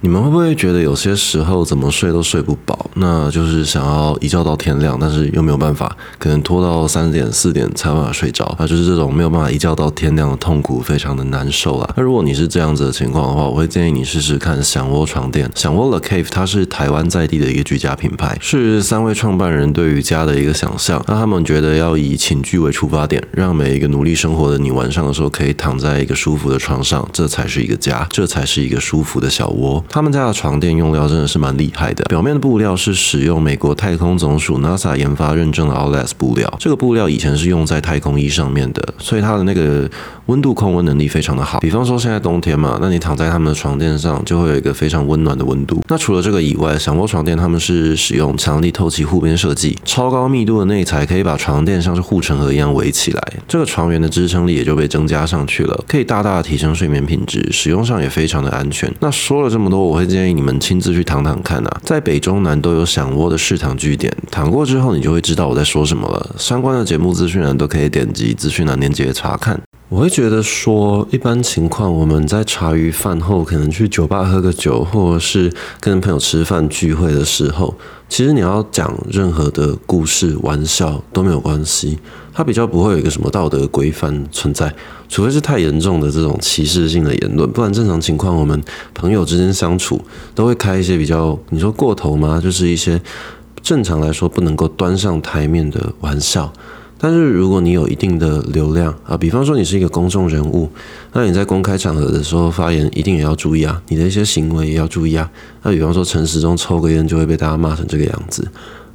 你们会不会觉得有些时候怎么睡都睡不饱？那就是想要一觉到天亮，但是又没有办法，可能拖到三点四点才办法睡着啊，就是这种没有办法一觉到天亮的痛苦，非常的难受啊。那如果你是这样子的情况的话，我会建议你试试看享窝床垫。享窝的 Cave 它是台湾在地的一个居家品牌，是三位创办人对于家的一个想象。那他们觉得要以寝具为出发点，让每一个努力生活的你晚上的时候可以躺在一个舒服的床上，这才是一个家，这才是一个舒服的小窝。他们家的床垫用料真的是蛮厉害的，表面的布料是使用美国太空总署 NASA 研发认证的 o l e s 布料，这个布料以前是用在太空衣上面的，所以它的那个温度控温能力非常的好。比方说现在冬天嘛，那你躺在他们的床垫上就会有一个非常温暖的温度。那除了这个以外，享窝床垫他们是使用强力透气护边设计，超高密度的内材可以把床垫像是护城河一样围起来，这个床缘的支撑力也就被增加上去了，可以大大的提升睡眠品质，使用上也非常的安全。那说了这么多，我会建议你们。亲自去躺躺看啊，在北中南都有想窝的试躺据点，躺过之后你就会知道我在说什么了。相关的节目资讯呢，都可以点击资讯栏链接查看。我会觉得说，一般情况我们在茶余饭后，可能去酒吧喝个酒，或者是跟朋友吃饭聚会的时候，其实你要讲任何的故事、玩笑都没有关系。它比较不会有一个什么道德规范存在，除非是太严重的这种歧视性的言论，不然正常情况，我们朋友之间相处都会开一些比较，你说过头吗？就是一些正常来说不能够端上台面的玩笑。但是如果你有一定的流量啊，比方说你是一个公众人物，那你在公开场合的时候发言一定也要注意啊，你的一些行为也要注意啊。那比方说陈时中抽个烟就会被大家骂成这个样子。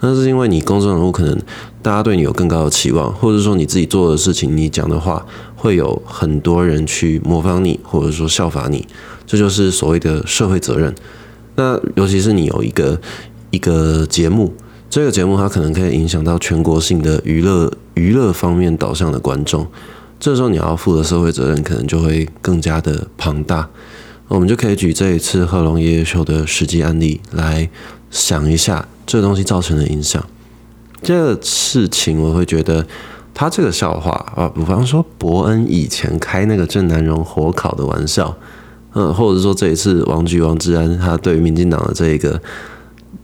那是因为你公众人物，可能大家对你有更高的期望，或者说你自己做的事情，你讲的话会有很多人去模仿你，或者说效法你，这就是所谓的社会责任。那尤其是你有一个一个节目，这个节目它可能可以影响到全国性的娱乐娱乐方面导向的观众，这时候你要负的社会责任可能就会更加的庞大。我们就可以举这一次贺龙爷爷秀的实际案例来想一下。这个东西造成的影响，这个事情我会觉得，他这个笑话啊，比方说伯恩以前开那个郑南荣火烤的玩笑，嗯，或者说这一次王菊王志安他对民进党的这一个，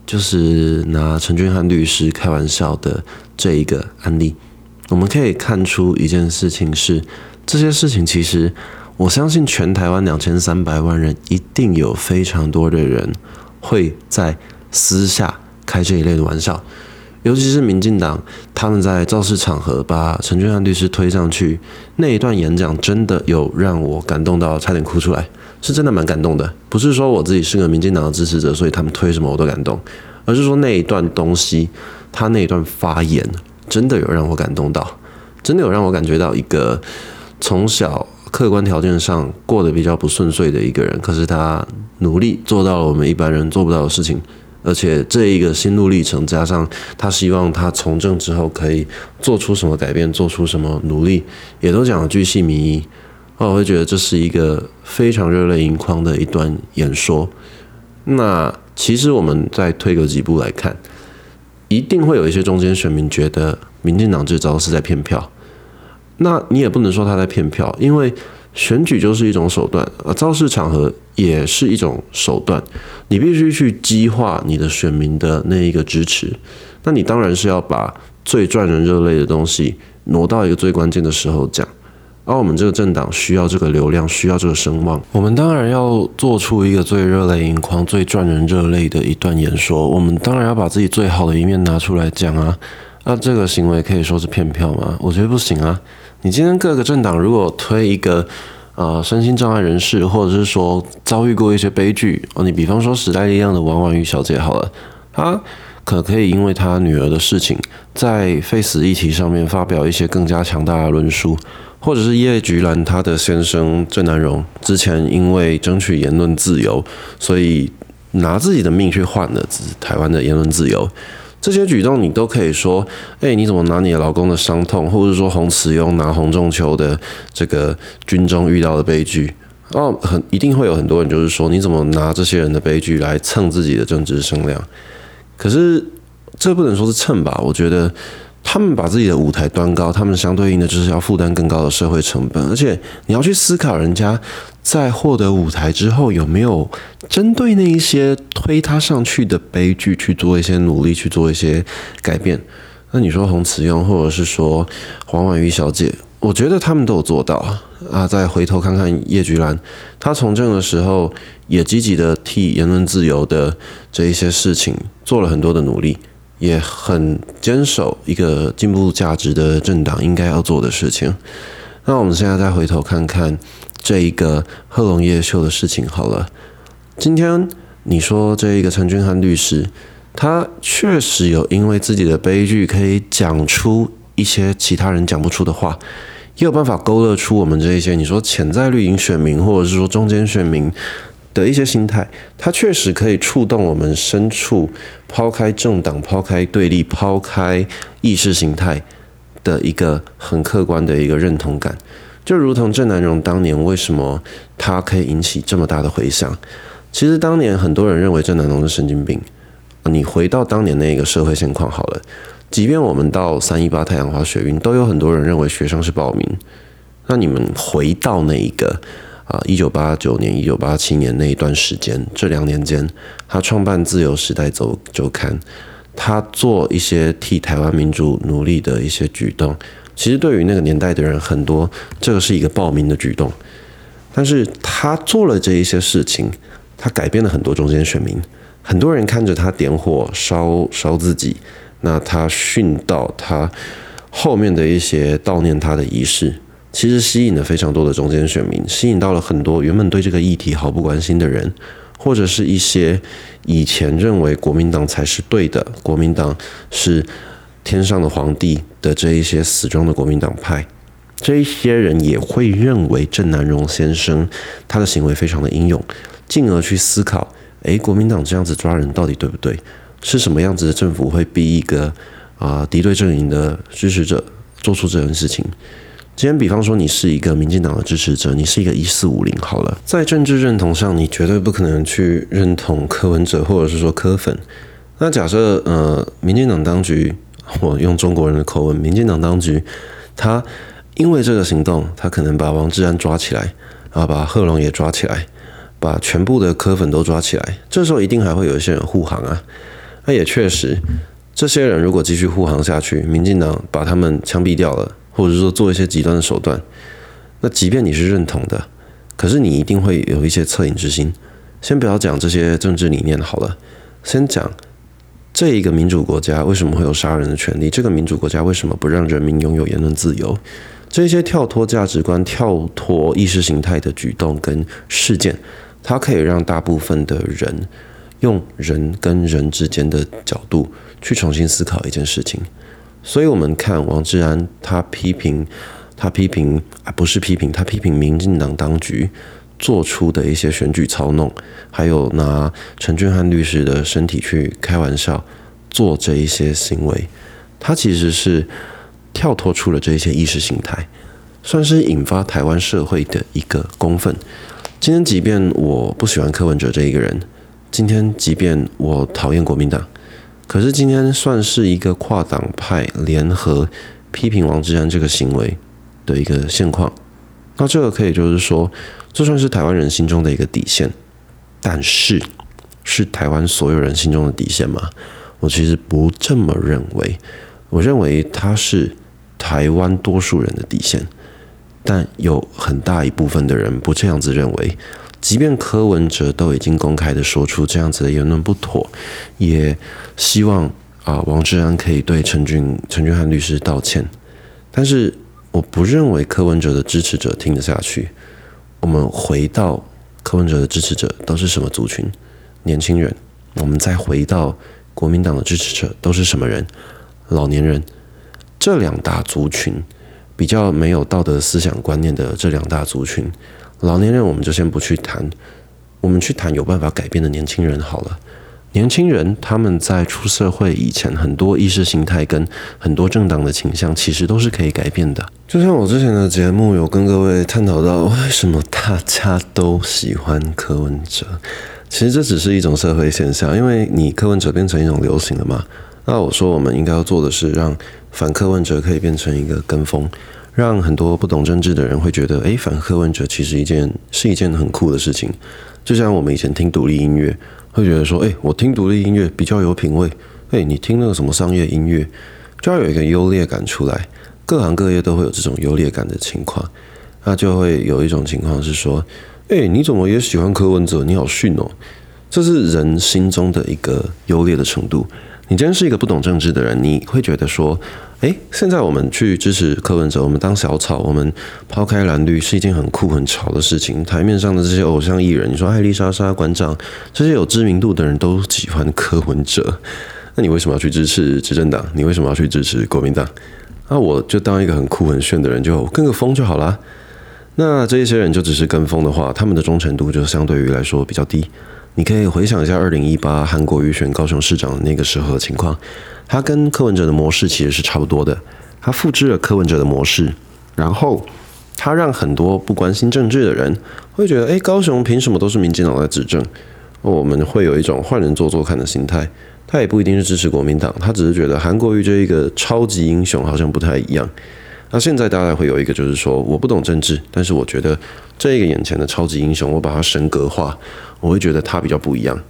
就是拿陈俊翰律师开玩笑的这一个案例，我们可以看出一件事情是，这些事情其实我相信全台湾两千三百万人一定有非常多的人会在私下。开这一类的玩笑，尤其是民进党，他们在造势场合把陈俊翰律师推上去那一段演讲，真的有让我感动到差点哭出来，是真的蛮感动的。不是说我自己是个民进党的支持者，所以他们推什么我都感动，而是说那一段东西，他那一段发言，真的有让我感动到，真的有让我感觉到一个从小客观条件上过得比较不顺遂的一个人，可是他努力做到了我们一般人做不到的事情。而且这一个心路历程，加上他希望他从政之后可以做出什么改变，做出什么努力，也都讲了巨细民意。我会觉得这是一个非常热泪盈眶的一段演说。那其实我们再退个几步来看，一定会有一些中间选民觉得民进党这招是在骗票。那你也不能说他在骗票，因为。选举就是一种手段啊，造势场合也是一种手段。你必须去激化你的选民的那一个支持，那你当然是要把最赚人热泪的东西挪到一个最关键的时候讲。而我们这个政党需要这个流量，需要这个声望，我们当然要做出一个最热泪盈眶、最赚人热泪的一段演说。我们当然要把自己最好的一面拿出来讲啊。那这个行为可以说是骗票吗？我觉得不行啊。你今天各个政党如果推一个呃身心障碍人士，或者是说遭遇过一些悲剧哦，你比方说时代力量的王婉玉小姐好了，她可可以因为她女儿的事情，在废死议题上面发表一些更加强大的论述，或者是叶菊兰她的先生郑南荣之前因为争取言论自由，所以拿自己的命去换了台湾的言论自由。这些举动你都可以说，哎，你怎么拿你的老公的伤痛，或者说洪慈庸拿洪仲秋的这个军中遇到的悲剧，哦，很一定会有很多人就是说，你怎么拿这些人的悲剧来蹭自己的政治声量？可是这不能说是蹭吧？我觉得他们把自己的舞台端高，他们相对应的就是要负担更高的社会成本，而且你要去思考人家在获得舞台之后有没有针对那一些推他上去的悲剧去做一些努力，去做一些改变。那你说洪慈庸，或者是说黄婉瑜小姐，我觉得他们都有做到啊。再回头看看叶菊兰，她从政的时候也积极的替言论自由的这一些事情做了很多的努力，也很坚守一个进步价值的政党应该要做的事情。那我们现在再回头看看这一个贺龙叶秀的事情好了。今天你说这一个陈君涵律师。他确实有因为自己的悲剧，可以讲出一些其他人讲不出的话，也有办法勾勒出我们这一些你说潜在绿营选民，或者是说中间选民的一些心态。它确实可以触动我们深处，抛开政党，抛开对立，抛开意识形态的一个很客观的一个认同感。就如同郑南荣当年为什么他可以引起这么大的回响？其实当年很多人认为郑南荣是神经病。你回到当年那个社会现况好了，即便我们到三一八太阳花学运，都有很多人认为学生是暴民。那你们回到那一个啊，一九八九年、一九八七年那一段时间，这两年间，他创办《自由时代》周周刊，他做一些替台湾民主努力的一些举动，其实对于那个年代的人很多，这个是一个暴民的举动。但是他做了这一些事情，他改变了很多中间选民。很多人看着他点火烧烧自己，那他殉道，他后面的一些悼念他的仪式，其实吸引了非常多的中间选民，吸引到了很多原本对这个议题毫不关心的人，或者是一些以前认为国民党才是对的，国民党是天上的皇帝的这一些死忠的国民党派，这一些人也会认为郑南荣先生他的行为非常的英勇，进而去思考。诶，国民党这样子抓人到底对不对？是什么样子的政府会逼一个啊敌对阵营的支持者做出这件事情？今天，比方说你是一个民进党的支持者，你是一个一四五零好了，在政治认同上，你绝对不可能去认同柯文哲或者是说柯粉。那假设呃，民进党当局，我用中国人的口吻，民进党当局，他因为这个行动，他可能把王志安抓起来，啊，把贺龙也抓起来。把全部的柯粉都抓起来，这时候一定还会有一些人护航啊。那也确实，这些人如果继续护航下去，民进党把他们枪毙掉了，或者说做一些极端的手段，那即便你是认同的，可是你一定会有一些恻隐之心。先不要讲这些政治理念好了，先讲这一个民主国家为什么会有杀人的权利？这个民主国家为什么不让人民拥有言论自由？这些跳脱价值观、跳脱意识形态的举动跟事件。它可以让大部分的人用人跟人之间的角度去重新思考一件事情，所以我们看王志安他批评他批评啊不是批评他批评民进党当局做出的一些选举操弄，还有拿陈俊翰律师的身体去开玩笑做这一些行为，他其实是跳脱出了这一些意识形态，算是引发台湾社会的一个公愤。今天，即便我不喜欢柯文哲这一个人，今天即便我讨厌国民党，可是今天算是一个跨党派联合批评王志安这个行为的一个现况。那这个可以就是说，这算是台湾人心中的一个底线，但是是台湾所有人心中的底线吗？我其实不这么认为。我认为它是台湾多数人的底线。但有很大一部分的人不这样子认为，即便柯文哲都已经公开的说出这样子的言论不妥，也希望啊王志安可以对陈俊陈俊翰律师道歉。但是我不认为柯文哲的支持者听得下去。我们回到柯文哲的支持者都是什么族群？年轻人。我们再回到国民党的支持者都是什么人？老年人。这两大族群。比较没有道德思想观念的这两大族群，老年人我们就先不去谈，我们去谈有办法改变的年轻人好了。年轻人他们在出社会以前，很多意识形态跟很多政党的倾向，其实都是可以改变的。就像我之前的节目有跟各位探讨到，为什么大家都喜欢柯文哲？其实这只是一种社会现象，因为你柯文哲变成一种流行了嘛。那我说我们应该要做的是让。反柯文哲可以变成一个跟风，让很多不懂政治的人会觉得，诶，反柯文哲其实一件是一件很酷的事情。就像我们以前听独立音乐，会觉得说，诶，我听独立音乐比较有品味。诶，你听那个什么商业音乐，就要有一个优劣感出来。各行各业都会有这种优劣感的情况，那就会有一种情况是说，诶，你怎么也喜欢柯文哲？你好逊哦！这是人心中的一个优劣的程度。你真是一个不懂政治的人，你会觉得说，诶，现在我们去支持柯文哲，我们当小草，我们抛开蓝绿是一件很酷很潮的事情。台面上的这些偶像艺人，你说艾丽莎莎馆长这些有知名度的人都喜欢柯文哲，那你为什么要去支持执政党？你为什么要去支持国民党？那我就当一个很酷很炫的人，就跟个风就好啦。那这一些人就只是跟风的话，他们的忠诚度就相对于来说比较低。你可以回想一下二零一八韩国瑜选高雄市长的那个时候的情况，他跟柯文哲的模式其实是差不多的。他复制了柯文哲的模式，然后他让很多不关心政治的人会觉得，哎，高雄凭什么都是民进党在执政？我们会有一种换人做做看的心态。他也不一定是支持国民党，他只是觉得韩国瑜这一个超级英雄好像不太一样。那现在大家会有一个就是说，我不懂政治，但是我觉得这个眼前的超级英雄，我把他神格化。我会觉得他比较不一样，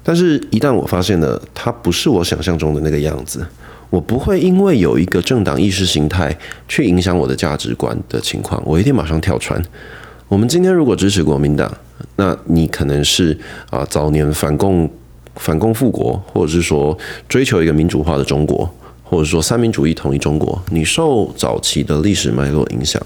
但是，一旦我发现了他不是我想象中的那个样子，我不会因为有一个政党意识形态去影响我的价值观的情况，我一定马上跳船。我们今天如果支持国民党，那你可能是啊早年反共、反共复国，或者是说追求一个民主化的中国，或者说三民主义统一中国，你受早期的历史脉络影响。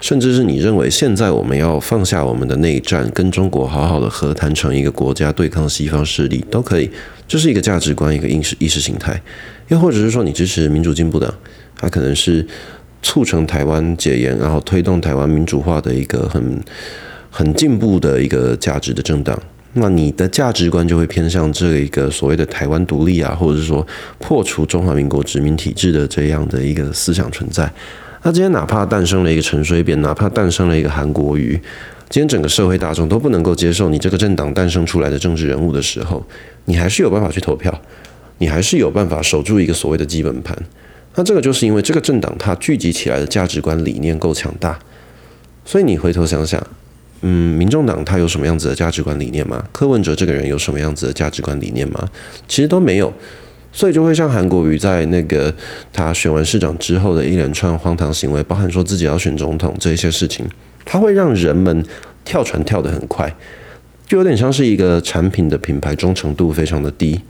甚至是你认为现在我们要放下我们的内战，跟中国好好的和谈成一个国家对抗西方势力都可以，这是一个价值观，一个意识意识形态。又或者是说你支持民主进步党，它可能是促成台湾解严，然后推动台湾民主化的一个很很进步的一个价值的政党。那你的价值观就会偏向这一个所谓的台湾独立啊，或者是说破除中华民国殖民体制的这样的一个思想存在。那今天哪怕诞生了一个陈水扁，哪怕诞生了一个韩国瑜，今天整个社会大众都不能够接受你这个政党诞生出来的政治人物的时候，你还是有办法去投票，你还是有办法守住一个所谓的基本盘。那这个就是因为这个政党它聚集起来的价值观理念够强大，所以你回头想想，嗯，民众党他有什么样子的价值观理念吗？柯文哲这个人有什么样子的价值观理念吗？其实都没有。所以就会像韩国瑜在那个他选完市长之后的一连串荒唐行为，包含说自己要选总统这一些事情，他会让人们跳船跳得很快，就有点像是一个产品的品牌忠诚度非常的低，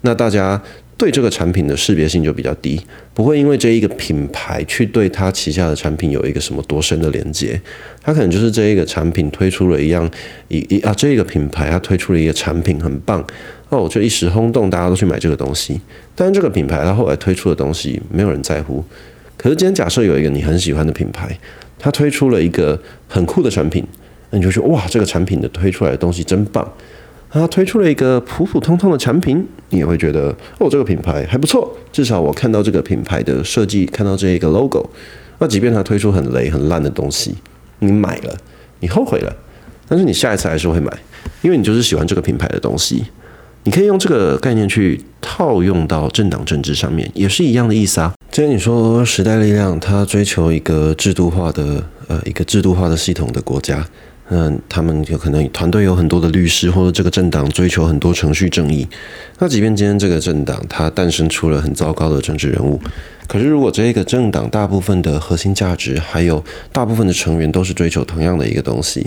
那大家对这个产品的识别性就比较低，不会因为这一个品牌去对他旗下的产品有一个什么多深的连接，他可能就是这一个产品推出了一样一一啊这一个品牌它推出了一个产品很棒。哦，就一时轰动，大家都去买这个东西。但是这个品牌它后来推出的东西，没有人在乎。可是今天假设有一个你很喜欢的品牌，它推出了一个很酷的产品，那你就说哇，这个产品的推出来的东西真棒。他推出了一个普普通通的产品，你也会觉得哦，这个品牌还不错。至少我看到这个品牌的设计，看到这一个 logo。那即便他推出很雷很烂的东西，你买了，你后悔了，但是你下一次还是会买，因为你就是喜欢这个品牌的东西。你可以用这个概念去套用到政党政治上面，也是一样的意思啊。既然你说时代力量，它追求一个制度化的呃一个制度化的系统的国家，嗯，他们有可能团队有很多的律师，或者这个政党追求很多程序正义。那即便今天这个政党它诞生出了很糟糕的政治人物。可是，如果这个政党大部分的核心价值，还有大部分的成员都是追求同样的一个东西，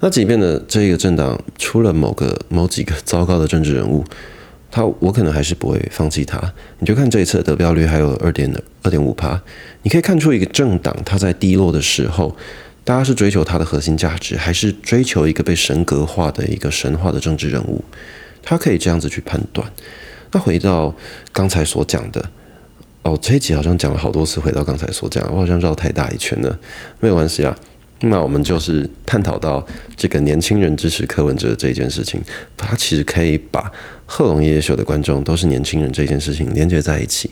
那即便呢这个政党出了某个某几个糟糕的政治人物，他我可能还是不会放弃他。你就看这一次的得票率还有二点二点五趴，你可以看出一个政党它在低落的时候，大家是追求它的核心价值，还是追求一个被神格化的一个神话的政治人物？他可以这样子去判断。那回到刚才所讲的。哦，这一集好像讲了好多次，回到刚才所讲，我好像绕太大一圈了，没有关系啊。那我们就是探讨到这个年轻人支持柯文哲这件事情，他其实可以把贺龙夜夜秀的观众都是年轻人这件事情连接在一起。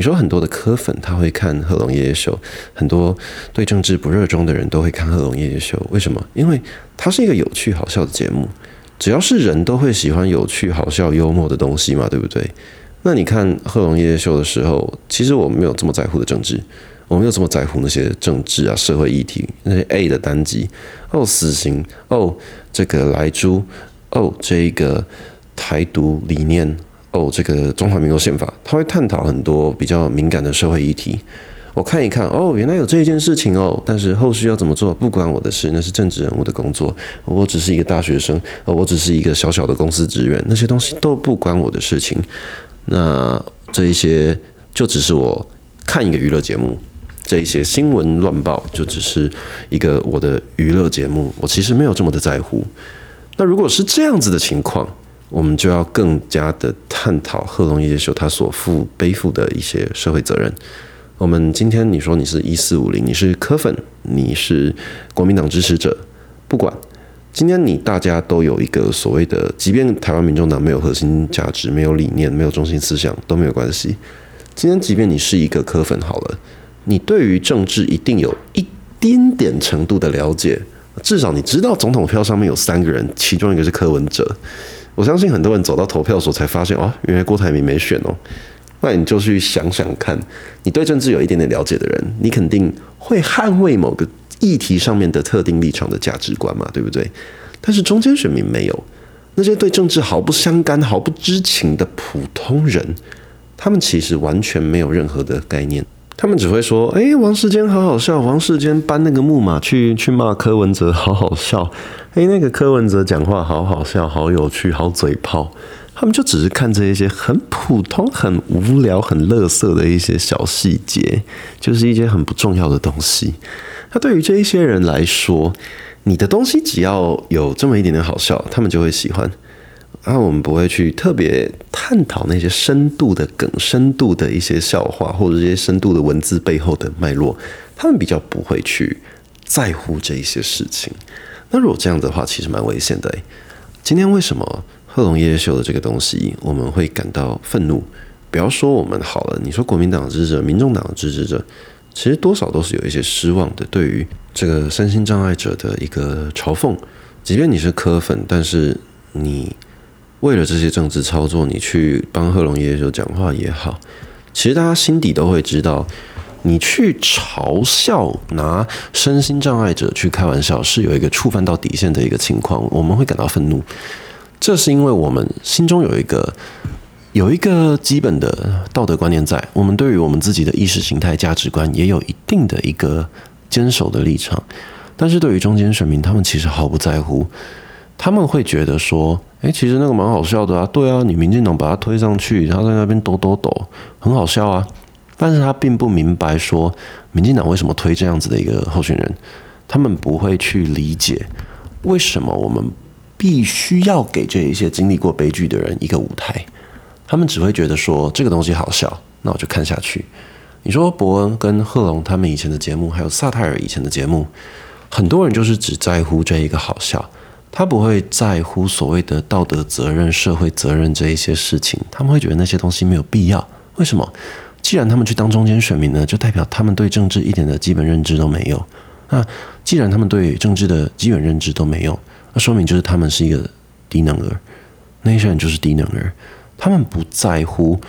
你说很多的科粉他会看贺龙夜夜秀，很多对政治不热衷的人都会看贺龙夜夜秀，为什么？因为它是一个有趣好笑的节目，只要是人都会喜欢有趣好笑幽默的东西嘛，对不对？那你看贺龙夜夜秀的时候，其实我没有这么在乎的政治，我没有这么在乎那些政治啊、社会议题，那些 A 的单集，哦，死刑，哦，这个莱猪，哦，这个台独理念，哦，这个中华民国宪法，他会探讨很多比较敏感的社会议题。我看一看，哦，原来有这一件事情哦，但是后续要怎么做不关我的事，那是政治人物的工作。我只是一个大学生，我只是一个小小的公司职员，那些东西都不关我的事情。那这一些就只是我看一个娱乐节目，这一些新闻乱报就只是一个我的娱乐节目，我其实没有这么的在乎。那如果是这样子的情况，我们就要更加的探讨贺龙夜秀他所负背负的一些社会责任。我们今天你说你是一四五零，你是科粉，你是国民党支持者，不管今天你大家都有一个所谓的，即便台湾民众党没有核心价值、没有理念、没有中心思想都没有关系。今天即便你是一个科粉好了，你对于政治一定有一丁点程度的了解，至少你知道总统票上面有三个人，其中一个是柯文哲。我相信很多人走到投票所才发现，哦，原来郭台铭没选哦。那你就去想想看，你对政治有一点点了解的人，你肯定会捍卫某个议题上面的特定立场的价值观嘛，对不对？但是中间选民没有，那些对政治毫不相干、毫不知情的普通人，他们其实完全没有任何的概念，他们只会说：“哎，王世坚好好笑，王世坚搬那个木马去去骂柯文哲，好好笑。哎，那个柯文哲讲话好好笑，好有趣，好嘴炮。”他们就只是看这一些很普通、很无聊、很乐色的一些小细节，就是一些很不重要的东西。那对于这一些人来说，你的东西只要有这么一点点好笑，他们就会喜欢。啊，我们不会去特别探讨那些深度的梗、深度的一些笑话，或者这些深度的文字背后的脉络，他们比较不会去在乎这一些事情。那如果这样的话，其实蛮危险的。今天为什么？贺龙夜秀的这个东西，我们会感到愤怒。不要说我们好了，你说国民党支持者、民众党的支持者，其实多少都是有一些失望的。对于这个身心障碍者的一个嘲讽，即便你是科粉，但是你为了这些政治操作，你去帮贺龙爷爷就讲话也好，其实大家心底都会知道，你去嘲笑拿身心障碍者去开玩笑，是有一个触犯到底线的一个情况，我们会感到愤怒。这是因为我们心中有一个有一个基本的道德观念在，我们对于我们自己的意识形态价值观也有一定的一个坚守的立场。但是对于中间选民，他们其实毫不在乎，他们会觉得说：“哎，其实那个蛮好笑的啊，对啊，你民进党把他推上去，他在那边抖抖抖，很好笑啊。”但是他并不明白说，民进党为什么推这样子的一个候选人，他们不会去理解为什么我们。必须要给这一些经历过悲剧的人一个舞台，他们只会觉得说这个东西好笑，那我就看下去。你说伯恩跟贺龙他们以前的节目，还有萨泰尔以前的节目，很多人就是只在乎这一个好笑，他不会在乎所谓的道德责任、社会责任这一些事情，他们会觉得那些东西没有必要。为什么？既然他们去当中间选民呢，就代表他们对政治一点的基本认知都没有。那既然他们对政治的基本认知都没有，那说明就是他们是一个低能儿，那些人就是低能儿，他们不在乎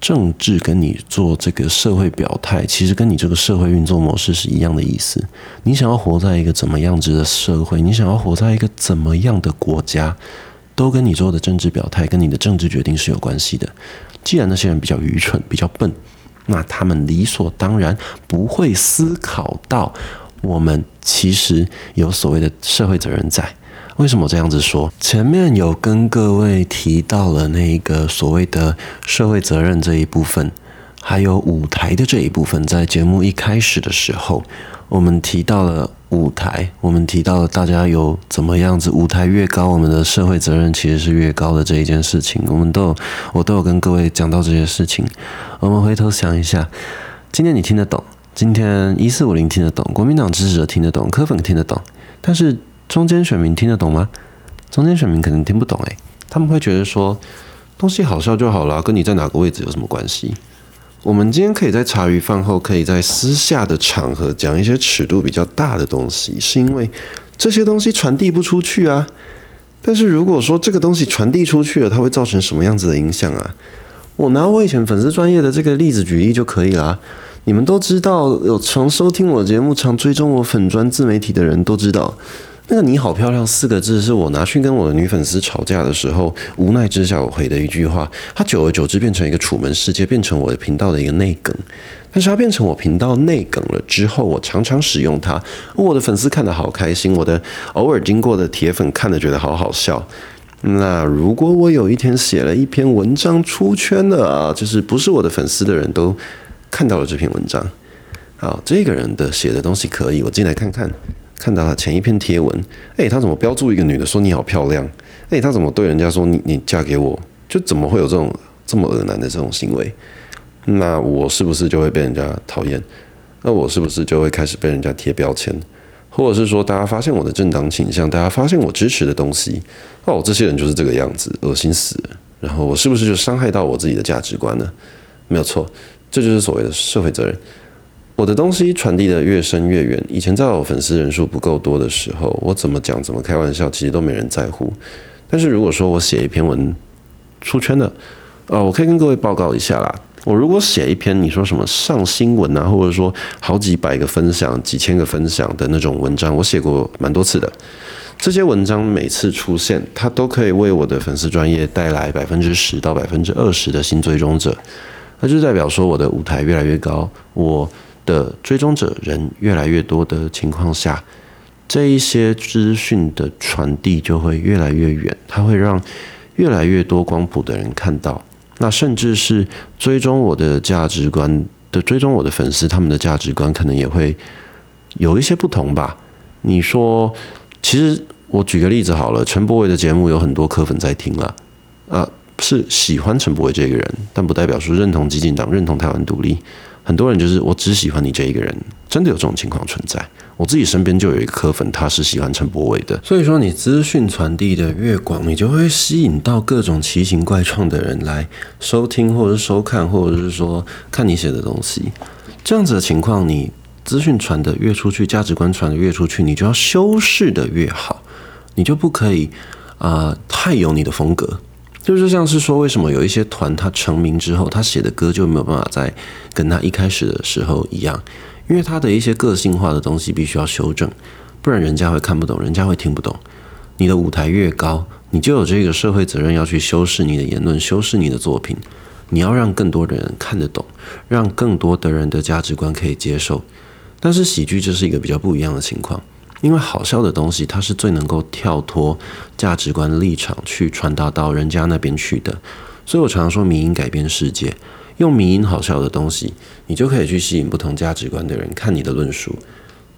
政治跟你做这个社会表态，其实跟你这个社会运作模式是一样的意思。你想要活在一个怎么样子的社会，你想要活在一个怎么样的国家，都跟你做的政治表态跟你的政治决定是有关系的。既然那些人比较愚蠢、比较笨，那他们理所当然不会思考到我们其实有所谓的社会责任在。为什么这样子说？前面有跟各位提到了那个所谓的社会责任这一部分，还有舞台的这一部分。在节目一开始的时候，我们提到了舞台，我们提到了大家有怎么样子，舞台越高，我们的社会责任其实是越高的这一件事情。我们都有，我都有跟各位讲到这些事情。我们回头想一下，今天你听得懂？今天一四五零听得懂？国民党支持者听得懂？科粉听得懂？但是。中间选民听得懂吗？中间选民可能听不懂诶，他们会觉得说东西好笑就好了，跟你在哪个位置有什么关系？我们今天可以在茶余饭后，可以在私下的场合讲一些尺度比较大的东西，是因为这些东西传递不出去啊。但是如果说这个东西传递出去了，它会造成什么样子的影响啊？我拿我以前粉丝专业的这个例子举例就可以啦。你们都知道，有常收听我节目、常追踪我粉专自媒体的人都知道，那个“你好漂亮”四个字是我拿去跟我的女粉丝吵架的时候，无奈之下我回的一句话。它久而久之变成一个楚门世界，变成我的频道的一个内梗。但是它变成我频道内梗了之后，我常常使用它，我的粉丝看得好开心，我的偶尔经过的铁粉看得觉得好好笑。那如果我有一天写了一篇文章出圈了啊，就是不是我的粉丝的人都看到了这篇文章，好，这个人的写的东西可以，我进来看看，看到了前一篇贴文，诶，他怎么标注一个女的说你好漂亮？诶，他怎么对人家说你你嫁给我？就怎么会有这种这么恶男的这种行为？那我是不是就会被人家讨厌？那我是不是就会开始被人家贴标签？或者是说，大家发现我的政党倾向，大家发现我支持的东西，哦，这些人就是这个样子，恶心死了。然后我是不是就伤害到我自己的价值观呢？没有错，这就是所谓的社会责任。我的东西传递的越深越远。以前在我粉丝人数不够多的时候，我怎么讲怎么开玩笑，其实都没人在乎。但是如果说我写一篇文出圈了，呃，我可以跟各位报告一下啦。我如果写一篇你说什么上新闻啊，或者说好几百个分享、几千个分享的那种文章，我写过蛮多次的。这些文章每次出现，它都可以为我的粉丝专业带来百分之十到百分之二十的新追踪者，那就代表说我的舞台越来越高，我的追踪者人越来越多的情况下，这一些资讯的传递就会越来越远，它会让越来越多光谱的人看到。那甚至是追踪我的价值观的追踪我的粉丝，他们的价值观可能也会有一些不同吧。你说，其实我举个例子好了，陈柏伟的节目有很多科粉在听了，啊，是喜欢陈柏伟这个人，但不代表说认同激进党、认同台湾独立。很多人就是我只喜欢你这一个人，真的有这种情况存在。我自己身边就有一个科粉，他是喜欢陈柏伟的。所以说，你资讯传递的越广，你就会吸引到各种奇形怪状的人来收听，或者是收看，或者是说看你写的东西。这样子的情况，你资讯传的越出去，价值观传的越出去，你就要修饰的越好，你就不可以啊太有你的风格。就是像是说，为什么有一些团他成名之后，他写的歌就没有办法再跟他一开始的时候一样？因为他的一些个性化的东西必须要修正，不然人家会看不懂，人家会听不懂。你的舞台越高，你就有这个社会责任要去修饰你的言论，修饰你的作品。你要让更多的人看得懂，让更多的人的价值观可以接受。但是喜剧这是一个比较不一样的情况。因为好笑的东西，它是最能够跳脱价值观立场去传达到人家那边去的，所以我常常说，民音改变世界，用民音好笑的东西，你就可以去吸引不同价值观的人看你的论述。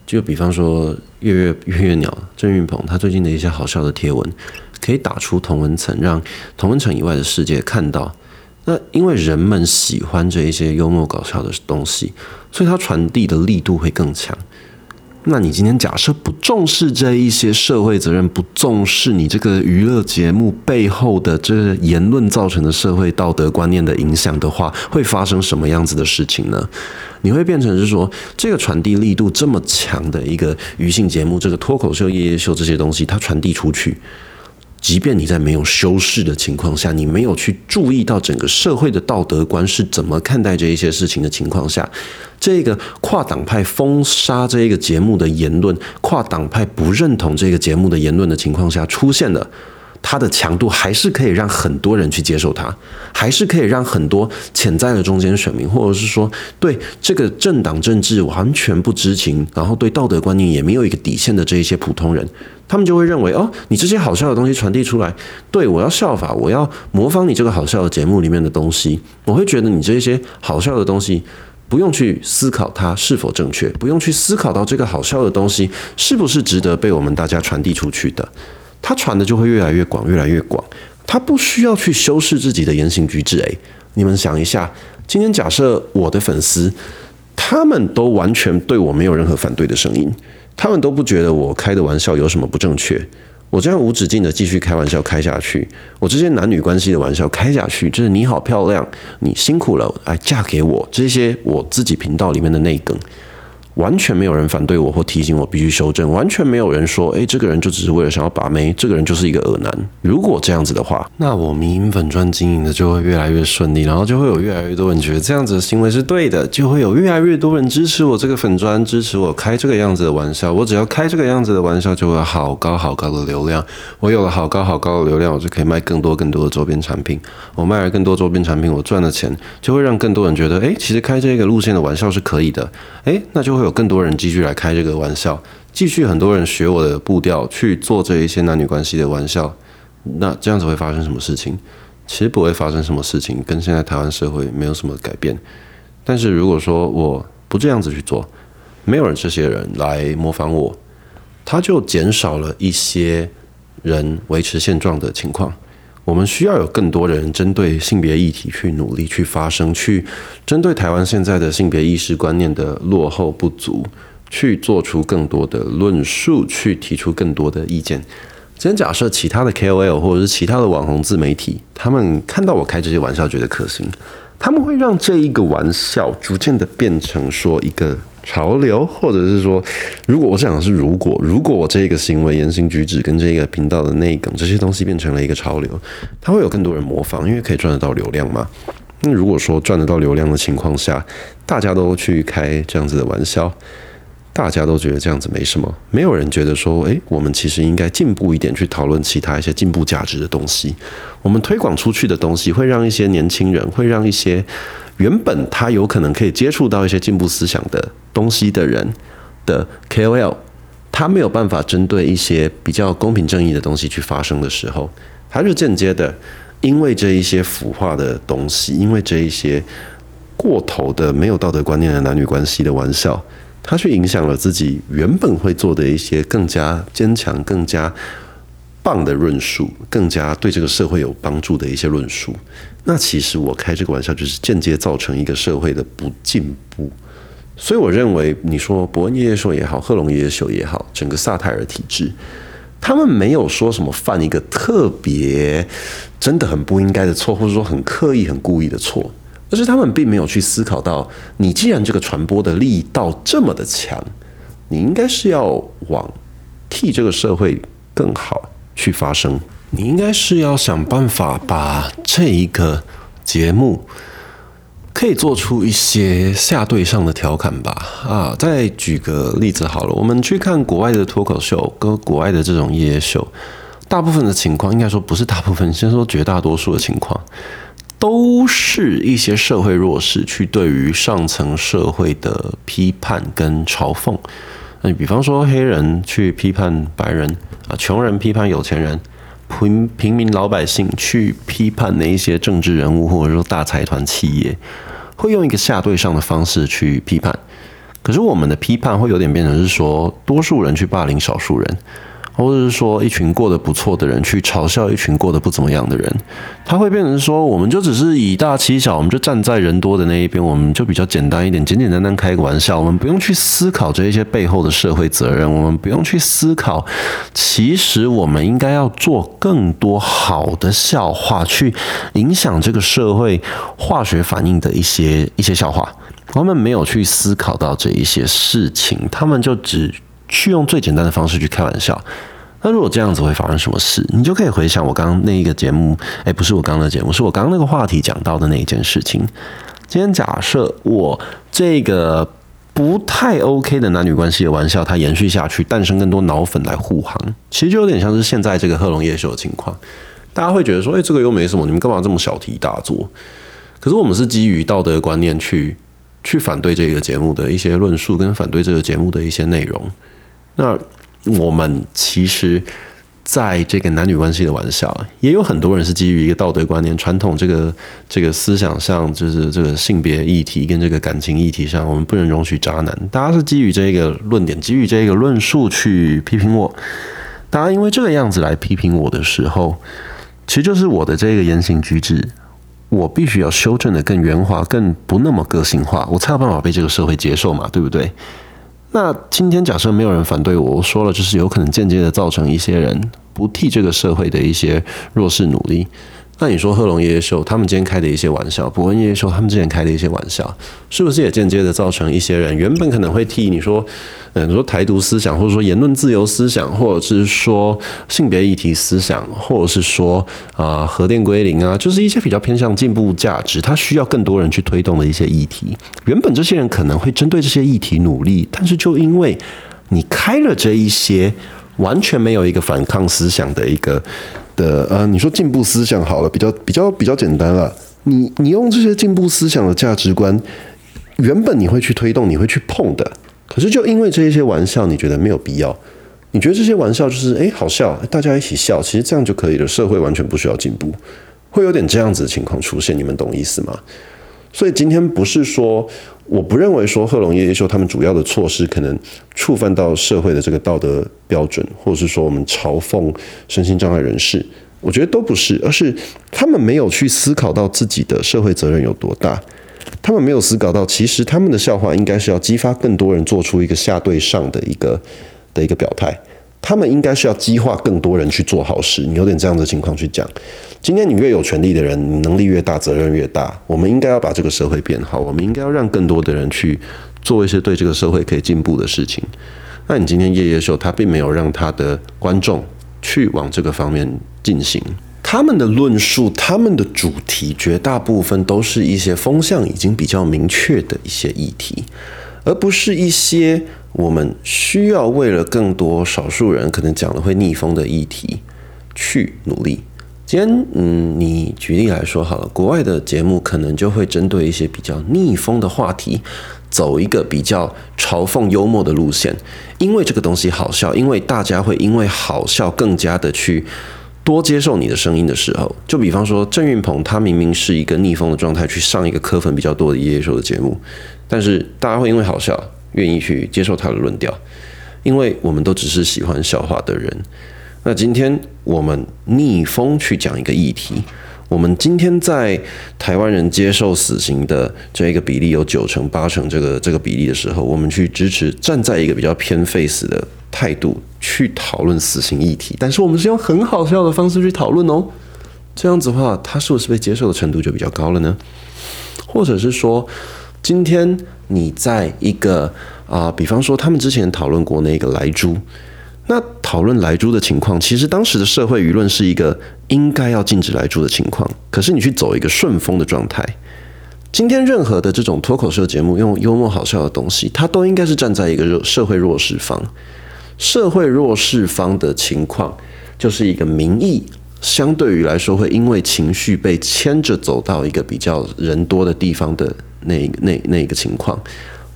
就比方说，月月月月鸟郑运鹏，他最近的一些好笑的贴文，可以打出同文层，让同文层以外的世界看到。那因为人们喜欢这一些幽默搞笑的东西，所以它传递的力度会更强。那你今天假设不重视这一些社会责任，不重视你这个娱乐节目背后的这个言论造成的社会道德观念的影响的话，会发生什么样子的事情呢？你会变成是说，这个传递力度这么强的一个娱性节目，这个脱口秀、夜夜秀这些东西，它传递出去。即便你在没有修饰的情况下，你没有去注意到整个社会的道德观是怎么看待这一些事情的情况下，这个跨党派封杀这一个节目的言论，跨党派不认同这个节目的言论的情况下出现了。它的强度还是可以让很多人去接受它，还是可以让很多潜在的中间选民，或者是说对这个政党政治完全不知情，然后对道德观念也没有一个底线的这一些普通人，他们就会认为哦，你这些好笑的东西传递出来，对我要效法，我要模仿你这个好笑的节目里面的东西，我会觉得你这些好笑的东西不用去思考它是否正确，不用去思考到这个好笑的东西是不是值得被我们大家传递出去的。他传的就会越来越广，越来越广。他不需要去修饰自己的言行举止。诶，你们想一下，今天假设我的粉丝，他们都完全对我没有任何反对的声音，他们都不觉得我开的玩笑有什么不正确。我这样无止境的继续开玩笑开下去，我这些男女关系的玩笑开下去，就是你好漂亮，你辛苦了，来嫁给我，这些我自己频道里面的内梗。完全没有人反对我或提醒我必须修正，完全没有人说，诶，这个人就只是为了想要把妹，这个人就是一个恶男。如果这样子的话，那我迷影粉砖经营的就会越来越顺利，然后就会有越来越多人觉得这样子的行为是对的，就会有越来越多人支持我这个粉砖，支持我开这个样子的玩笑。我只要开这个样子的玩笑，就会有好高好高的流量。我有了好高好高的流量，我就可以卖更多更多的周边产品。我卖了更多周边产品，我赚的钱就会让更多人觉得，诶，其实开这个路线的玩笑是可以的。诶，那就会有更多人继续来开这个玩笑，继续很多人学我的步调去做这一些男女关系的玩笑。那这样子会发生什么事情？其实不会发生什么事情，跟现在台湾社会没有什么改变。但是如果说我不这样子去做，没有人这些人来模仿我，他就减少了一些人维持现状的情况。我们需要有更多人针对性别议题去努力去发声，去针对台湾现在的性别意识观念的落后不足，去做出更多的论述，去提出更多的意见。今天假设其他的 KOL 或者是其他的网红自媒体，他们看到我开这些玩笑觉得可行，他们会让这一个玩笑逐渐的变成说一个。潮流，或者是说，如果我讲的是如果，如果我这个行为、言行举止跟这个频道的内梗这些东西变成了一个潮流，它会有更多人模仿，因为可以赚得到流量嘛。那如果说赚得到流量的情况下，大家都去开这样子的玩笑。大家都觉得这样子没什么，没有人觉得说，诶，我们其实应该进步一点，去讨论其他一些进步价值的东西。我们推广出去的东西，会让一些年轻人，会让一些原本他有可能可以接触到一些进步思想的东西的人的 KOL，他没有办法针对一些比较公平正义的东西去发声的时候，他就间接的因为这一些腐化的东西，因为这一些过头的没有道德观念的男女关系的玩笑。他去影响了自己原本会做的一些更加坚强、更加棒的论述，更加对这个社会有帮助的一些论述。那其实我开这个玩笑，就是间接造成一个社会的不进步。所以我认为，你说伯恩夜夜秀也好，贺龙夜夜秀也好，整个萨泰尔体制，他们没有说什么犯一个特别真的很不应该的错，或者说很刻意、很故意的错。而是他们并没有去思考到，你既然这个传播的力道这么的强，你应该是要往替这个社会更好去发声。你应该是要想办法把这一个节目可以做出一些下对上的调侃吧。啊，再举个例子好了，我们去看国外的脱口秀跟国外的这种夜夜秀，大部分的情况应该说不是大部分，先说绝大多数的情况。都是一些社会弱势去对于上层社会的批判跟嘲讽。那比方说黑人去批判白人啊，穷人批判有钱人，平平民老百姓去批判那一些政治人物或者说大财团企业，会用一个下对上的方式去批判。可是我们的批判会有点变成是说，多数人去霸凌少数人。或者是说，一群过得不错的人去嘲笑一群过得不怎么样的人，他会变成说，我们就只是以大欺小，我们就站在人多的那一边，我们就比较简单一点，简简单单开个玩笑，我们不用去思考这一些背后的社会责任，我们不用去思考，其实我们应该要做更多好的笑话，去影响这个社会化学反应的一些一些笑话。他们没有去思考到这一些事情，他们就只。去用最简单的方式去开玩笑，那如果这样子会发生什么事？你就可以回想我刚刚那一个节目，哎，不是我刚刚的节目，是我刚刚那个话题讲到的那一件事情。今天假设我这个不太 OK 的男女关系的玩笑，它延续下去，诞生更多脑粉来护航，其实就有点像是现在这个贺龙夜秀的情况。大家会觉得说，哎，这个又没什么，你们干嘛这么小题大做？可是我们是基于道德观念去去反对这个节目的一些论述，跟反对这个节目的一些内容。那我们其实，在这个男女关系的玩笑，也有很多人是基于一个道德观念、传统这个这个思想上，就是这个性别议题跟这个感情议题上，我们不能容许渣男。大家是基于这个论点、基于这个论述去批评我。大家因为这个样子来批评我的时候，其实就是我的这个言行举止，我必须要修正的更圆滑、更不那么个性化，我才有办法被这个社会接受嘛，对不对？那今天假设没有人反对我，我说了，就是有可能间接的造成一些人不替这个社会的一些弱势努力。那你说贺龙夜夜秀他们今天开的一些玩笑，伯恩夜夜秀他们之前开的一些玩笑，是不是也间接的造成一些人原本可能会替你说，嗯，你说台独思想，或者说言论自由思想，或者是说性别议题思想，或者是说啊核电归零啊，就是一些比较偏向进步价值，它需要更多人去推动的一些议题。原本这些人可能会针对这些议题努力，但是就因为你开了这一些完全没有一个反抗思想的一个。的呃，你说进步思想好了，比较比较比较简单了。你你用这些进步思想的价值观，原本你会去推动，你会去碰的。可是就因为这一些玩笑，你觉得没有必要？你觉得这些玩笑就是诶好笑，大家一起笑，其实这样就可以了。社会完全不需要进步，会有点这样子的情况出现。你们懂意思吗？所以今天不是说。我不认为说贺龙夜夜秀他们主要的措施可能触犯到社会的这个道德标准，或者是说我们嘲讽身心障碍人士，我觉得都不是，而是他们没有去思考到自己的社会责任有多大，他们没有思考到其实他们的笑话应该是要激发更多人做出一个下对上的一个的一个表态。他们应该是要激化更多人去做好事。你有点这样的情况去讲，今天你越有权利的人，你能力越大，责任越大。我们应该要把这个社会变好，我们应该要让更多的人去做一些对这个社会可以进步的事情。那你今天夜夜秀，他并没有让他的观众去往这个方面进行。他们的论述，他们的主题，绝大部分都是一些风向已经比较明确的一些议题，而不是一些。我们需要为了更多少数人可能讲了会逆风的议题去努力。今天，嗯，你举例来说好了，国外的节目可能就会针对一些比较逆风的话题，走一个比较嘲讽幽默的路线，因为这个东西好笑，因为大家会因为好笑更加的去多接受你的声音的时候，就比方说郑运鹏，他明明是一个逆风的状态去上一个磕粉比较多的夜夜秀的节目，但是大家会因为好笑。愿意去接受他的论调，因为我们都只是喜欢笑话的人。那今天我们逆风去讲一个议题，我们今天在台湾人接受死刑的这一个比例有九成八成这个这个比例的时候，我们去支持站在一个比较偏 face 的态度去讨论死刑议题，但是我们是用很好笑的方式去讨论哦。这样子的话，他是不是被接受的程度就比较高了呢？或者是说，今天？你在一个啊，比方说他们之前讨论过那个莱猪，那讨论莱猪的情况，其实当时的社会舆论是一个应该要禁止莱猪的情况。可是你去走一个顺风的状态，今天任何的这种脱口秀节目，用幽默好笑的东西，它都应该是站在一个弱社会弱势方，社会弱势方的情况，就是一个民意相对于来说会因为情绪被牵着走到一个比较人多的地方的。那那那个情况，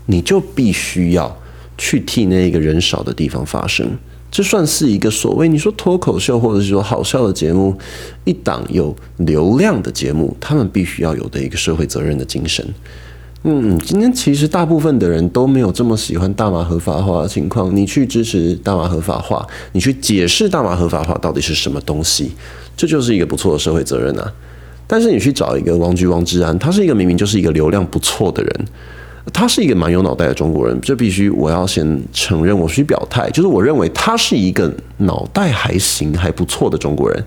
你就必须要去替那一个人少的地方发声。这算是一个所谓你说脱口秀或者是说好笑的节目，一档有流量的节目，他们必须要有的一个社会责任的精神。嗯，今天其实大部分的人都没有这么喜欢大麻合法化的情况。你去支持大麻合法化，你去解释大麻合法化到底是什么东西，这就是一个不错的社会责任啊。但是你去找一个王菊王志安，他是一个明明就是一个流量不错的人，他是一个蛮有脑袋的中国人，这必须我要先承认，我去表态，就是我认为他是一个脑袋还行还不错的中国人，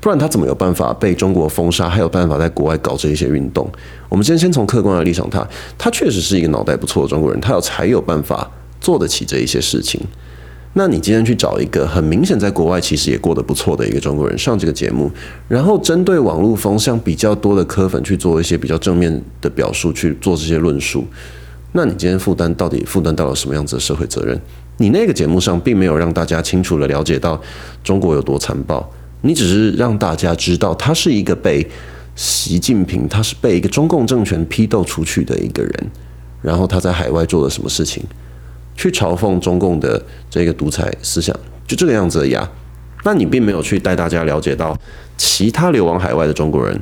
不然他怎么有办法被中国封杀，还有办法在国外搞这一些运动？我们今天先从客观的立场，他他确实是一个脑袋不错的中国人，他有才有办法做得起这一些事情。那你今天去找一个很明显在国外其实也过得不错的一个中国人上这个节目，然后针对网络风向比较多的科粉去做一些比较正面的表述，去做这些论述，那你今天负担到底负担到了什么样子的社会责任？你那个节目上并没有让大家清楚的了解到中国有多残暴，你只是让大家知道他是一个被习近平，他是被一个中共政权批斗出去的一个人，然后他在海外做了什么事情。去嘲讽中共的这个独裁思想，就这个样子呀。那你并没有去带大家了解到其他流亡海外的中国人，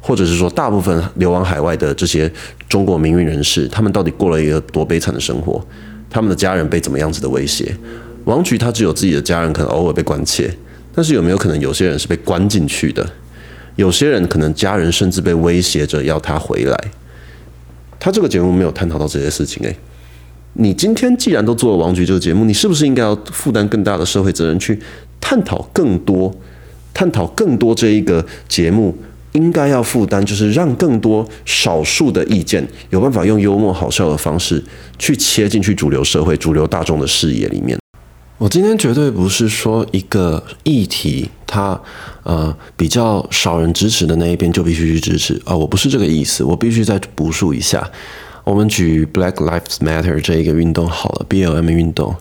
或者是说大部分流亡海外的这些中国民运人士，他们到底过了一个多悲惨的生活？他们的家人被怎么样子的威胁？王局他只有自己的家人可能偶尔被关切，但是有没有可能有些人是被关进去的？有些人可能家人甚至被威胁着要他回来。他这个节目没有探讨到这些事情诶。你今天既然都做了王局这个节目，你是不是应该要负担更大的社会责任，去探讨更多、探讨更多这一个节目应该要负担，就是让更多少数的意见有办法用幽默好笑的方式去切进去主流社会、主流大众的视野里面。我今天绝对不是说一个议题，它呃比较少人支持的那一边就必须去支持啊，我不是这个意思，我必须再补述一下。我们举 Black Lives Matter 这一个运动好了，BLM 运动。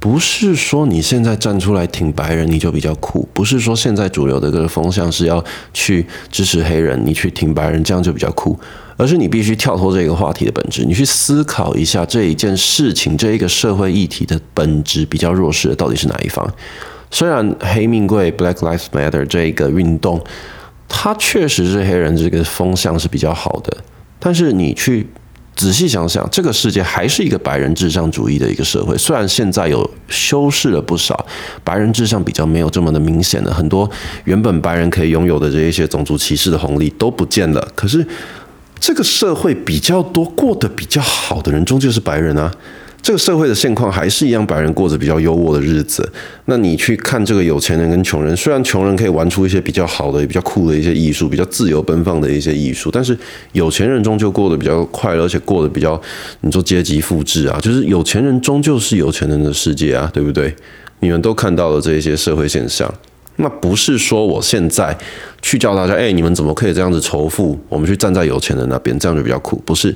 不是说你现在站出来挺白人你就比较酷，不是说现在主流的这个风向是要去支持黑人，你去挺白人这样就比较酷，而是你必须跳脱这个话题的本质，你去思考一下这一件事情这一个社会议题的本质比较弱势的到底是哪一方。虽然黑命贵 Black Lives Matter 这一个运动，它确实是黑人这个风向是比较好的，但是你去。仔细想想，这个世界还是一个白人至上主义的一个社会。虽然现在有修饰了不少，白人至上比较没有这么的明显的，很多原本白人可以拥有的这一些种族歧视的红利都不见了。可是，这个社会比较多过得比较好的人，终究是白人啊。这个社会的现况还是一样，白人过着比较优渥的日子。那你去看这个有钱人跟穷人，虽然穷人可以玩出一些比较好的、比较酷的一些艺术，比较自由奔放的一些艺术，但是有钱人终究过得比较快乐，而且过得比较，你说阶级复制啊，就是有钱人终究是有钱人的世界啊，对不对？你们都看到了这一些社会现象，那不是说我现在去教大家，哎，你们怎么可以这样子仇富？我们去站在有钱人那边，这样就比较酷，不是？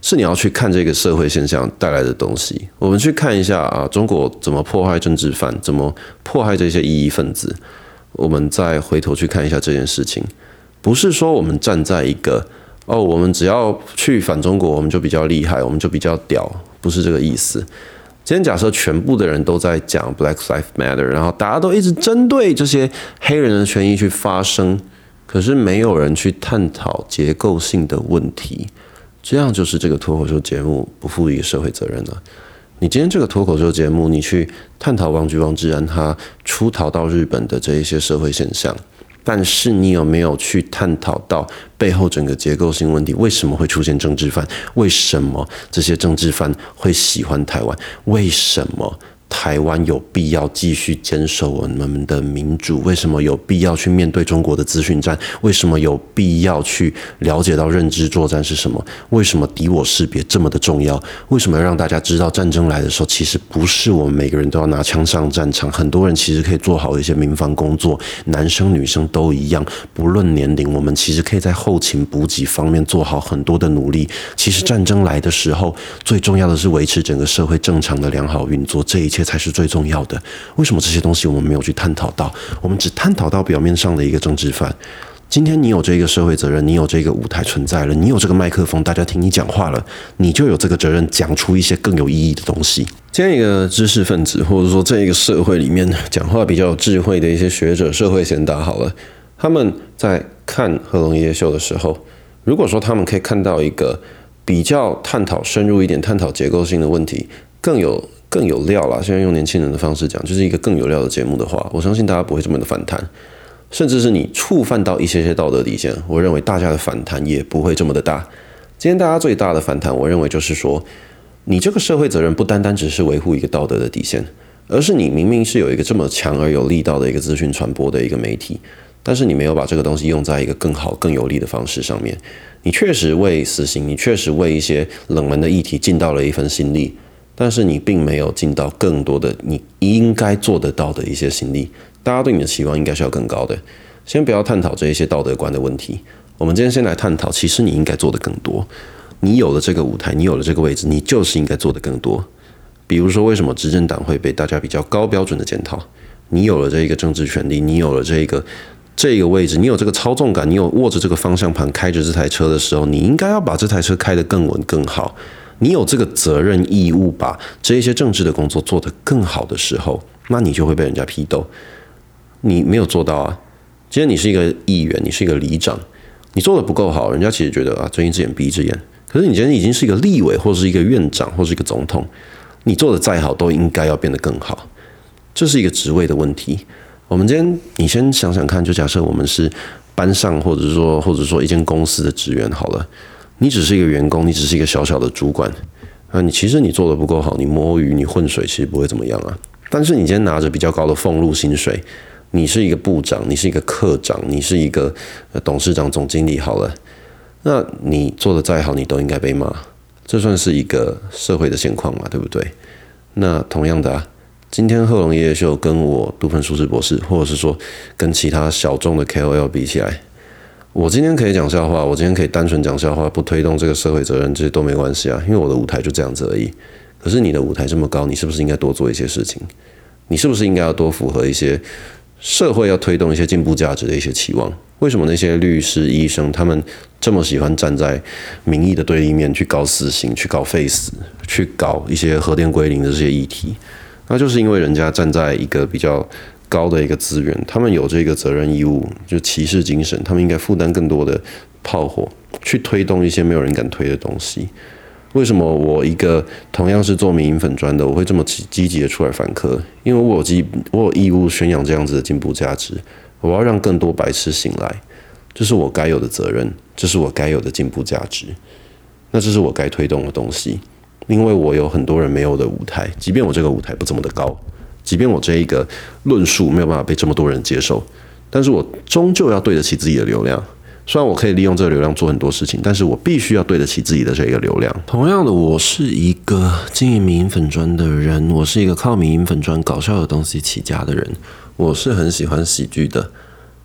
是你要去看这个社会现象带来的东西。我们去看一下啊，中国怎么迫害政治犯，怎么迫害这些异议分子。我们再回头去看一下这件事情，不是说我们站在一个哦，我们只要去反中国，我们就比较厉害，我们就比较屌，不是这个意思。今天假设全部的人都在讲 Black Lives Matter，然后大家都一直针对这些黑人的权益去发声，可是没有人去探讨结构性的问题。这样就是这个脱口秀节目不负于社会责任了。你今天这个脱口秀节目，你去探讨王菊王志安他出逃到日本的这一些社会现象，但是你有没有去探讨到背后整个结构性问题？为什么会出现政治犯？为什么这些政治犯会喜欢台湾？为什么？台湾有必要继续坚守我们的民主？为什么有必要去面对中国的资讯战？为什么有必要去了解到认知作战是什么？为什么敌我识别这么的重要？为什么要让大家知道战争来的时候，其实不是我们每个人都要拿枪上战场？很多人其实可以做好一些民防工作，男生女生都一样，不论年龄，我们其实可以在后勤补给方面做好很多的努力。其实战争来的时候，最重要的是维持整个社会正常的良好运作，这一切。这才是最重要的。为什么这些东西我们没有去探讨到？我们只探讨到表面上的一个政治犯。今天你有这个社会责任，你有这个舞台存在了，你有这个麦克风，大家听你讲话了，你就有这个责任讲出一些更有意义的东西。今天一个知识分子，或者说这一个社会里面讲话比较有智慧的一些学者、社会贤达，好了，他们在看贺龙夜秀的时候，如果说他们可以看到一个比较探讨深入一点、探讨结构性的问题，更有。更有料啦！现在用年轻人的方式讲，就是一个更有料的节目的话，我相信大家不会这么的反弹，甚至是你触犯到一些些道德底线，我认为大家的反弹也不会这么的大。今天大家最大的反弹，我认为就是说，你这个社会责任不单单只是维护一个道德的底线，而是你明明是有一个这么强而有力道的一个资讯传播的一个媒体，但是你没有把这个东西用在一个更好、更有利的方式上面。你确实为死刑，你确实为一些冷门的议题尽到了一份心力。但是你并没有尽到更多的你应该做得到的一些心力，大家对你的期望应该是要更高的。先不要探讨这一些道德观的问题，我们今天先来探讨，其实你应该做的更多。你有了这个舞台，你有了这个位置，你就是应该做的更多。比如说，为什么执政党会被大家比较高标准的检讨？你有了这一个政治权利，你有了这个这个位置，你有这个操纵感，你有握着这个方向盘开着这台车的时候，你应该要把这台车开得更稳更好。你有这个责任义务，把这一些政治的工作做得更好的时候，那你就会被人家批斗。你没有做到啊！今天你是一个议员，你是一个里长，你做的不够好，人家其实觉得啊，睁一只眼闭一只眼。可是你今天已经是一个立委，或是一个院长，或是一个总统，你做的再好，都应该要变得更好。这是一个职位的问题。我们今天，你先想想看，就假设我们是班上，或者说，或者说一间公司的职员，好了。你只是一个员工，你只是一个小小的主管啊！你其实你做的不够好，你摸鱼、你混水，其实不会怎么样啊。但是你今天拿着比较高的俸禄薪水，你是一个部长，你是一个科长，你是一个董事长、总经理，好了，那你做的再好，你都应该被骂。这算是一个社会的现况嘛，对不对？那同样的啊，今天贺龙爷爷秀跟我杜芬舒适博士，或者是说跟其他小众的 KOL 比起来，我今天可以讲笑话，我今天可以单纯讲笑话，不推动这个社会责任，这些都没关系啊，因为我的舞台就这样子而已。可是你的舞台这么高，你是不是应该多做一些事情？你是不是应该要多符合一些社会要推动一些进步价值的一些期望？为什么那些律师、医生他们这么喜欢站在民意的对立面去搞死刑、去搞废死、去搞一些核电归零的这些议题？那就是因为人家站在一个比较高的一个资源，他们有这个责任义务，就骑士精神，他们应该负担更多的炮火，去推动一些没有人敢推的东西。为什么我一个同样是做民营粉砖的，我会这么积积极的出来反客？因为我有积，我有义务宣扬这样子的进步价值。我要让更多白痴醒来，这是我该有的责任，这是我该有的进步价值。那这是我该推动的东西，因为我有很多人没有的舞台，即便我这个舞台不怎么的高，即便我这一个论述没有办法被这么多人接受，但是我终究要对得起自己的流量。虽然我可以利用这个流量做很多事情，但是我必须要对得起自己的这个流量。同样的，我是一个经营民营粉砖的人，我是一个靠民营粉砖搞笑的东西起家的人。我是很喜欢喜剧的，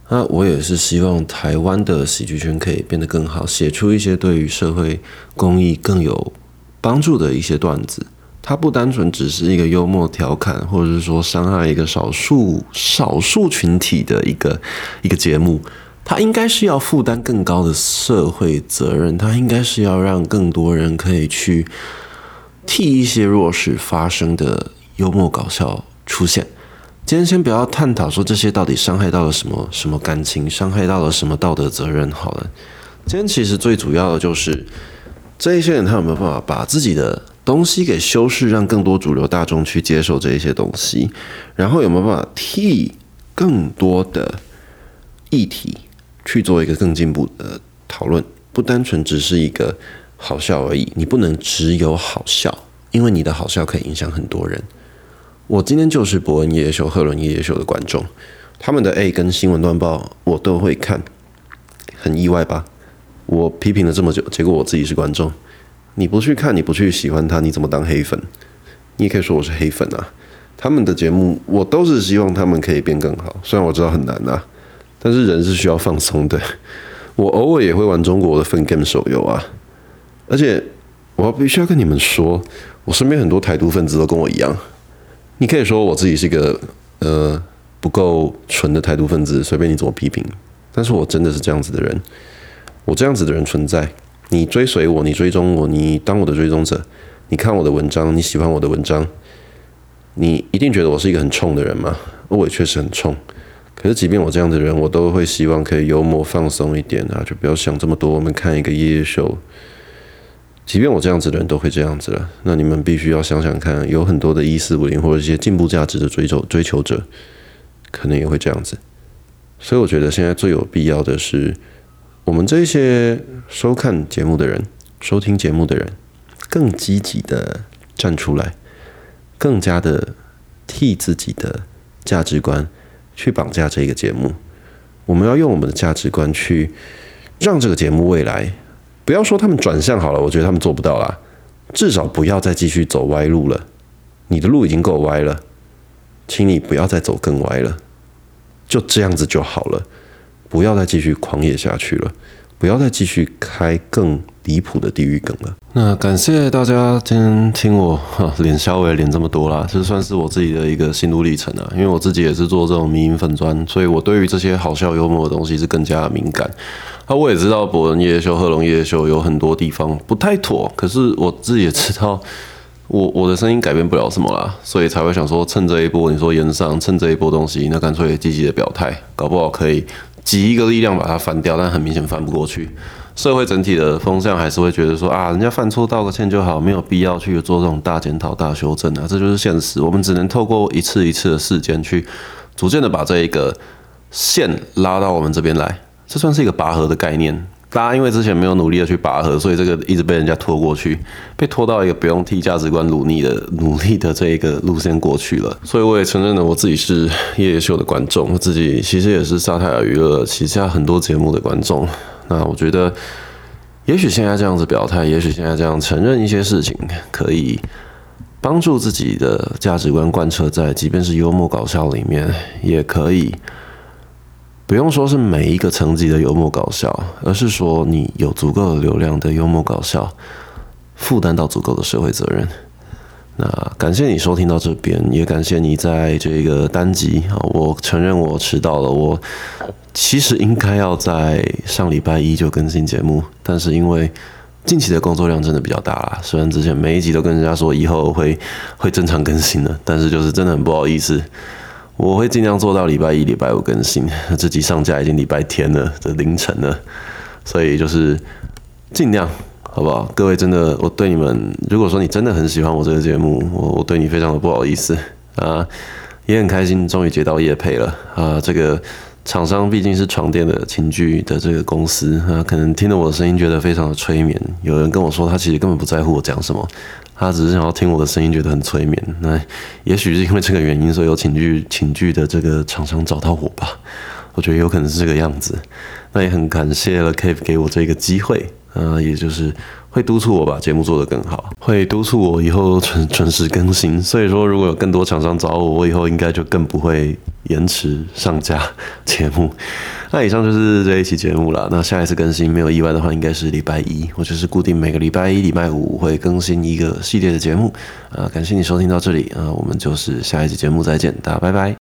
那我也是希望台湾的喜剧圈可以变得更好，写出一些对于社会公益更有帮助的一些段子。它不单纯只是一个幽默调侃，或者是说伤害一个少数少数群体的一个一个节目。他应该是要负担更高的社会责任，他应该是要让更多人可以去替一些弱势发声的幽默搞笑出现。今天先不要探讨说这些到底伤害到了什么什么感情，伤害到了什么道德责任。好了，今天其实最主要的就是这一些人他有没有办法把自己的东西给修饰，让更多主流大众去接受这一些东西，然后有没有办法替更多的议题。去做一个更进步的讨论，不单纯只是一个好笑而已。你不能只有好笑，因为你的好笑可以影响很多人。我今天就是伯恩夜夜秀、赫伦夜夜秀的观众，他们的 A 跟新闻断报我都会看，很意外吧？我批评了这么久，结果我自己是观众。你不去看，你不去喜欢他，你怎么当黑粉？你也可以说我是黑粉啊。他们的节目，我都是希望他们可以变更好，虽然我知道很难啊。但是人是需要放松的，我偶尔也会玩中国的分 game 手游啊，而且我必须要跟你们说，我身边很多台独分子都跟我一样。你可以说我自己是一个呃不够纯的台独分子，随便你怎么批评，但是我真的是这样子的人，我这样子的人存在。你追随我，你追踪我，你当我的追踪者，你看我的文章，你喜欢我的文章，你一定觉得我是一个很冲的人吗？我也确实很冲。可是，即便我这样的人，我都会希望可以幽默放松一点啊，就不要想这么多。我们看一个夜夜秀，即便我这样子的人都会这样子了，那你们必须要想想看，有很多的一四五零或者一些进步价值的追求追求者，可能也会这样子。所以，我觉得现在最有必要的是，我们这些收看节目的人、收听节目的人，更积极的站出来，更加的替自己的价值观。去绑架这个节目，我们要用我们的价值观去让这个节目未来，不要说他们转向好了，我觉得他们做不到啦，至少不要再继续走歪路了。你的路已经够歪了，请你不要再走更歪了，就这样子就好了，不要再继续狂野下去了，不要再继续开更离谱的地狱梗了。那感谢大家今天听我哈脸稍微脸这么多啦，这算是我自己的一个心路历程啊。因为我自己也是做这种民营粉砖，所以我对于这些好笑幽默的东西是更加敏感。啊，我也知道博人夜秀、贺龙夜秀有很多地方不太妥，可是我自己也知道，我我的声音改变不了什么啦，所以才会想说趁这一波你说延上，趁这一波东西，那干脆积极的表态，搞不好可以挤一个力量把它翻掉，但很明显翻不过去。社会整体的风向还是会觉得说啊，人家犯错道个歉就好，没有必要去做这种大检讨、大修正啊，这就是现实。我们只能透过一次一次的事件，去逐渐的把这一个线拉到我们这边来。这算是一个拔河的概念，大家因为之前没有努力的去拔河，所以这个一直被人家拖过去，被拖到一个不用替价值观努力的努力的这一个路线过去了。所以我也承认了我自己是夜夜秀的观众，我自己其实也是沙泰尔娱乐旗下很多节目的观众。那我觉得，也许现在这样子表态，也许现在这样承认一些事情，可以帮助自己的价值观贯彻在，即便是幽默搞笑里面，也可以。不用说是每一个层级的幽默搞笑，而是说你有足够的流量的幽默搞笑，负担到足够的社会责任。那感谢你收听到这边，也感谢你在这个单集啊，我承认我迟到了，我其实应该要在上礼拜一就更新节目，但是因为近期的工作量真的比较大啦，虽然之前每一集都跟人家说以后会会正常更新的，但是就是真的很不好意思。我会尽量做到礼拜一、礼拜五更新。这集上架已经礼拜天了这凌晨了，所以就是尽量，好不好？各位真的，我对你们，如果说你真的很喜欢我这个节目，我我对你非常的不好意思啊，也很开心，终于接到叶配了啊。这个厂商毕竟是床垫的情具的这个公司啊，可能听了我的声音觉得非常的催眠。有人跟我说，他其实根本不在乎我讲什么。他只是想要听我的声音，觉得很催眠。那也许是因为这个原因，所以有请剧请剧的这个厂商找到我吧。我觉得有可能是这个样子。那也很感谢了 Cave 给我这个机会，呃，也就是会督促我把节目做得更好，会督促我以后准准时更新。所以说，如果有更多厂商找我，我以后应该就更不会延迟上架节目。那以上就是这一期节目了。那下一次更新没有意外的话，应该是礼拜一，我就是固定每个礼拜一、礼拜五会更新一个系列的节目。啊，感谢你收听到这里啊，我们就是下一期节目再见，大家拜拜。